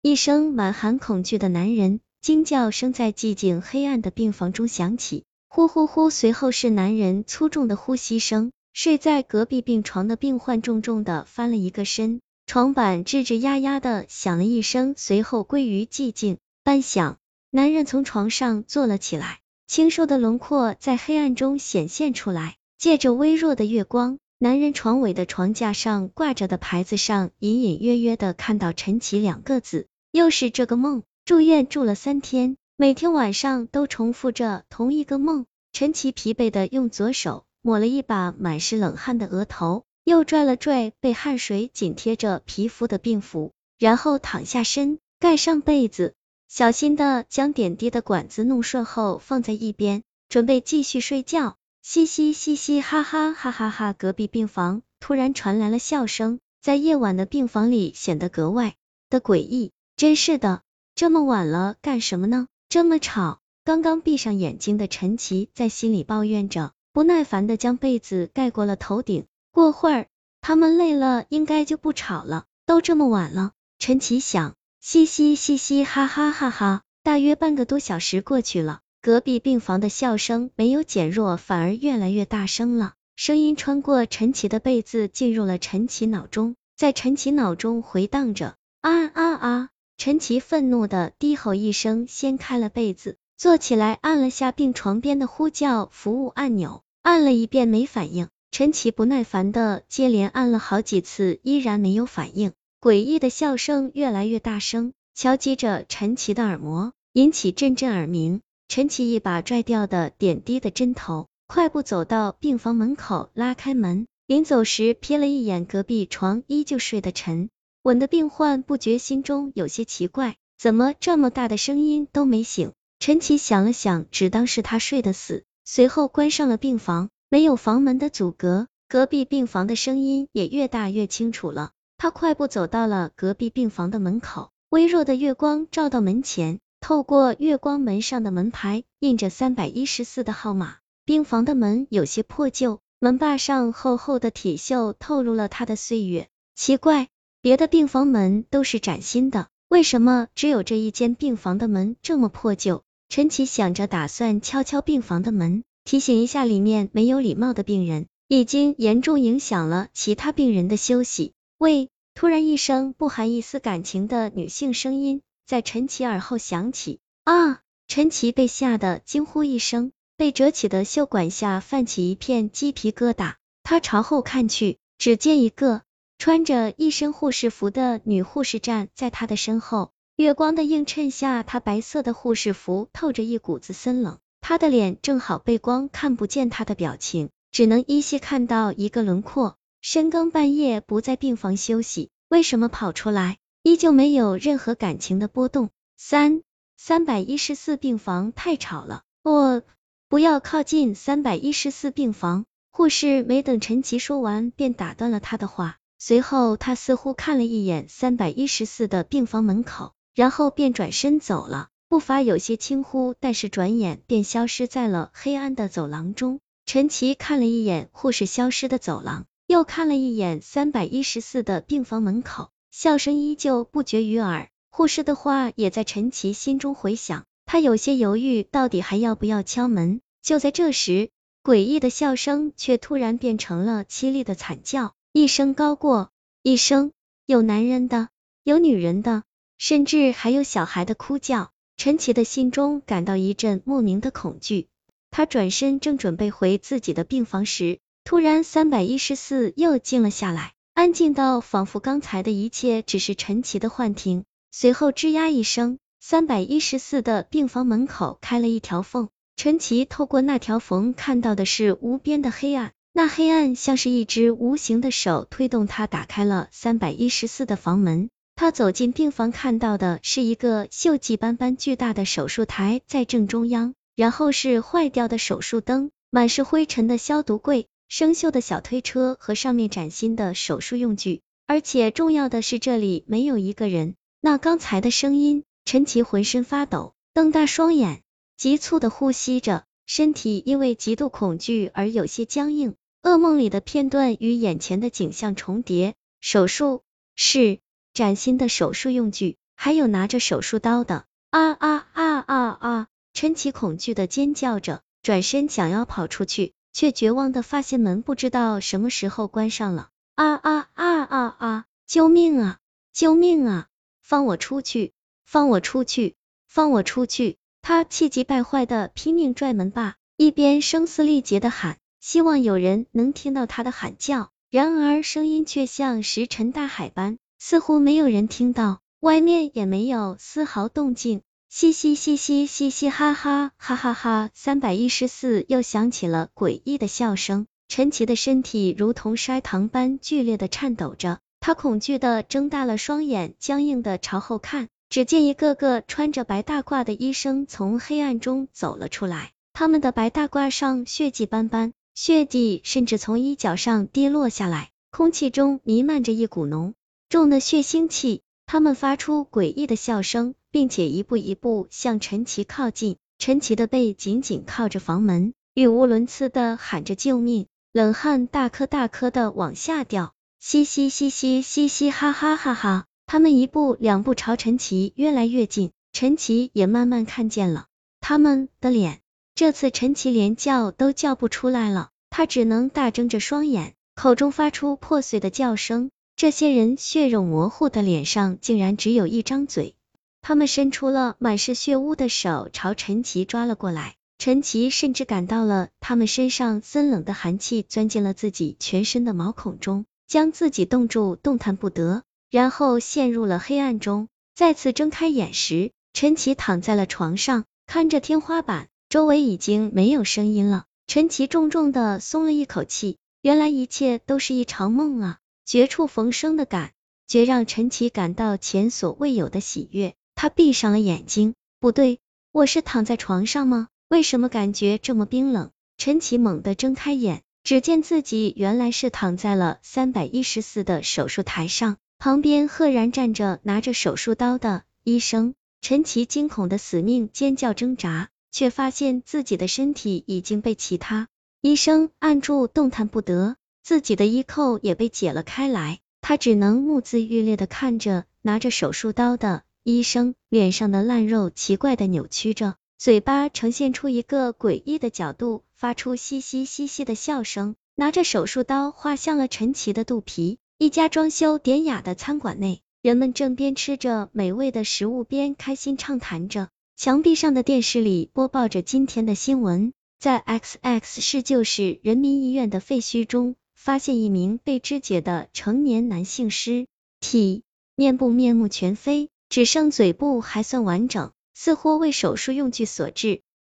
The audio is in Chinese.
一声满含恐惧的男人惊叫声在寂静黑暗的病房中响起，呼呼呼，随后是男人粗重的呼吸声。睡在隔壁病床的病患重重的翻了一个身，床板吱吱呀呀的响了一声，随后归于寂静。半晌，男人从床上坐了起来，清瘦的轮廓在黑暗中显现出来，借着微弱的月光。男人床尾的床架上挂着的牌子上，隐隐约约的看到陈奇两个字。又是这个梦，住院住了三天，每天晚上都重复着同一个梦。陈奇疲惫的用左手抹了一把满是冷汗的额头，又拽了拽被汗水紧贴着皮肤的病服，然后躺下身，盖上被子，小心的将点滴的管子弄顺后放在一边，准备继续睡觉。嘻嘻嘻嘻哈哈哈哈哈！隔壁病房突然传来了笑声，在夜晚的病房里显得格外的诡异。真是的，这么晚了干什么呢？这么吵！刚刚闭上眼睛的陈奇在心里抱怨着，不耐烦的将被子盖过了头顶。过会儿他们累了，应该就不吵了。都这么晚了，陈奇想。嘻嘻嘻嘻哈哈哈哈！大约半个多小时过去了。隔壁病房的笑声没有减弱，反而越来越大声了。声音穿过陈奇的被子，进入了陈奇脑中，在陈奇脑中回荡着。啊啊啊！陈奇愤怒的低吼一声，掀开了被子，坐起来，按了下病床边的呼叫服务按钮，按了一遍没反应。陈奇不耐烦的接连按了好几次，依然没有反应。诡异的笑声越来越大声，敲击着陈奇的耳膜，引起阵阵耳鸣。陈奇一把拽掉的点滴的针头，快步走到病房门口，拉开门，临走时瞥了一眼隔壁床依旧睡得沉稳的病患，不觉心中有些奇怪，怎么这么大的声音都没醒？陈奇想了想，只当是他睡得死，随后关上了病房。没有房门的阻隔，隔壁病房的声音也越大越清楚了。他快步走到了隔壁病房的门口，微弱的月光照到门前。透过月光，门上的门牌印着三百一十四的号码。病房的门有些破旧，门把上厚厚的铁锈透露了他的岁月。奇怪，别的病房门都是崭新的，为什么只有这一间病房的门这么破旧？陈奇想着，打算敲敲病房的门，提醒一下里面没有礼貌的病人，已经严重影响了其他病人的休息。喂！突然，一声不含一丝感情的女性声音。在陈奇耳后响起，啊！陈奇被吓得惊呼一声，被折起的袖管下泛起一片鸡皮疙瘩。他朝后看去，只见一个穿着一身护士服的女护士站在他的身后。月光的映衬下，她白色的护士服透着一股子森冷，她的脸正好背光，看不见她的表情，只能依稀看到一个轮廓。深更半夜不在病房休息，为什么跑出来？依旧没有任何感情的波动。三三百一十四病房太吵了，我不要靠近三百一十四病房。护士没等陈奇说完，便打断了他的话。随后，他似乎看了一眼三百一十四的病房门口，然后便转身走了，步伐有些轻忽，但是转眼便消失在了黑暗的走廊中。陈奇看了一眼护士消失的走廊，又看了一眼三百一十四的病房门口。笑声依旧不绝于耳，护士的话也在陈奇心中回响，他有些犹豫，到底还要不要敲门？就在这时，诡异的笑声却突然变成了凄厉的惨叫，一声高过一声，有男人的，有女人的，甚至还有小孩的哭叫。陈奇的心中感到一阵莫名的恐惧，他转身正准备回自己的病房时，突然三百一十四又静了下来。安静到仿佛刚才的一切只是陈奇的幻听。随后吱呀一声，三百一十四的病房门口开了一条缝，陈奇透过那条缝看到的是无边的黑暗，那黑暗像是一只无形的手推动他打开了三百一十四的房门。他走进病房，看到的是一个锈迹斑斑巨大的手术台在正中央，然后是坏掉的手术灯，满是灰尘的消毒柜。生锈的小推车和上面崭新的手术用具，而且重要的是这里没有一个人。那刚才的声音，陈奇浑身发抖，瞪大双眼，急促的呼吸着，身体因为极度恐惧而有些僵硬。噩梦里的片段与眼前的景象重叠，手术室，崭新的手术用具，还有拿着手术刀的。啊啊啊啊啊！陈奇恐惧的尖叫着，转身想要跑出去，却绝望的发现门不知道什么时候关上了。啊啊啊啊啊！救命啊！救命啊！放我出去！放我出去！放我出去！他气急败坏的拼命拽门把，一边声嘶力竭的喊，希望有人能听到他的喊叫。然而声音却像石沉大海般，似乎没有人听到。外面也没有丝毫动静，嘻嘻嘻嘻嘻嘻哈哈哈哈哈！三百一十四又响起了诡异的笑声，陈奇的身体如同筛糖般剧烈的颤抖着，他恐惧的睁大了双眼，僵硬的朝后看，只见一个个穿着白大褂的医生从黑暗中走了出来，他们的白大褂上血迹斑斑，血迹甚至从衣角上滴落下来，空气中弥漫着一股浓重的血腥气。他们发出诡异的笑声，并且一步一步向陈奇靠近。陈奇的背紧紧靠着房门，语无伦次的喊着救命，冷汗大颗大颗的往下掉。嘻嘻嘻嘻嘻嘻哈哈哈哈！他们一步两步朝陈奇越来越近，陈奇也慢慢看见了他们的脸。这次陈奇连叫都叫不出来了，他只能大睁着双眼，口中发出破碎的叫声。这些人血肉模糊的脸上竟然只有一张嘴，他们伸出了满是血污的手朝陈奇抓了过来，陈奇甚至感到了他们身上森冷的寒气钻进了自己全身的毛孔中，将自己冻住，动弹不得，然后陷入了黑暗中。再次睁开眼时，陈奇躺在了床上，看着天花板，周围已经没有声音了。陈奇重重的松了一口气，原来一切都是一场梦啊！绝处逢生的感觉让陈奇感到前所未有的喜悦，他闭上了眼睛。不对，我是躺在床上吗？为什么感觉这么冰冷？陈奇猛地睁开眼，只见自己原来是躺在了三百一十四的手术台上，旁边赫然站着拿着手术刀的医生。陈奇惊恐的死命尖叫挣扎，却发现自己的身体已经被其他医生按住，动弹不得。自己的衣扣也被解了开来，他只能目眦欲裂的看着拿着手术刀的医生，脸上的烂肉奇怪的扭曲着，嘴巴呈现出一个诡异的角度，发出嘻嘻嘻嘻的笑声，拿着手术刀划向了陈奇的肚皮。一家装修典雅的餐馆内，人们正边吃着美味的食物边开心畅谈着，墙壁上的电视里播报着今天的新闻，在 X X 市就是人民医院的废墟中。发现一名被肢解的成年男性尸体，面部面目全非，只剩嘴部还算完整，似乎为手术用具所致。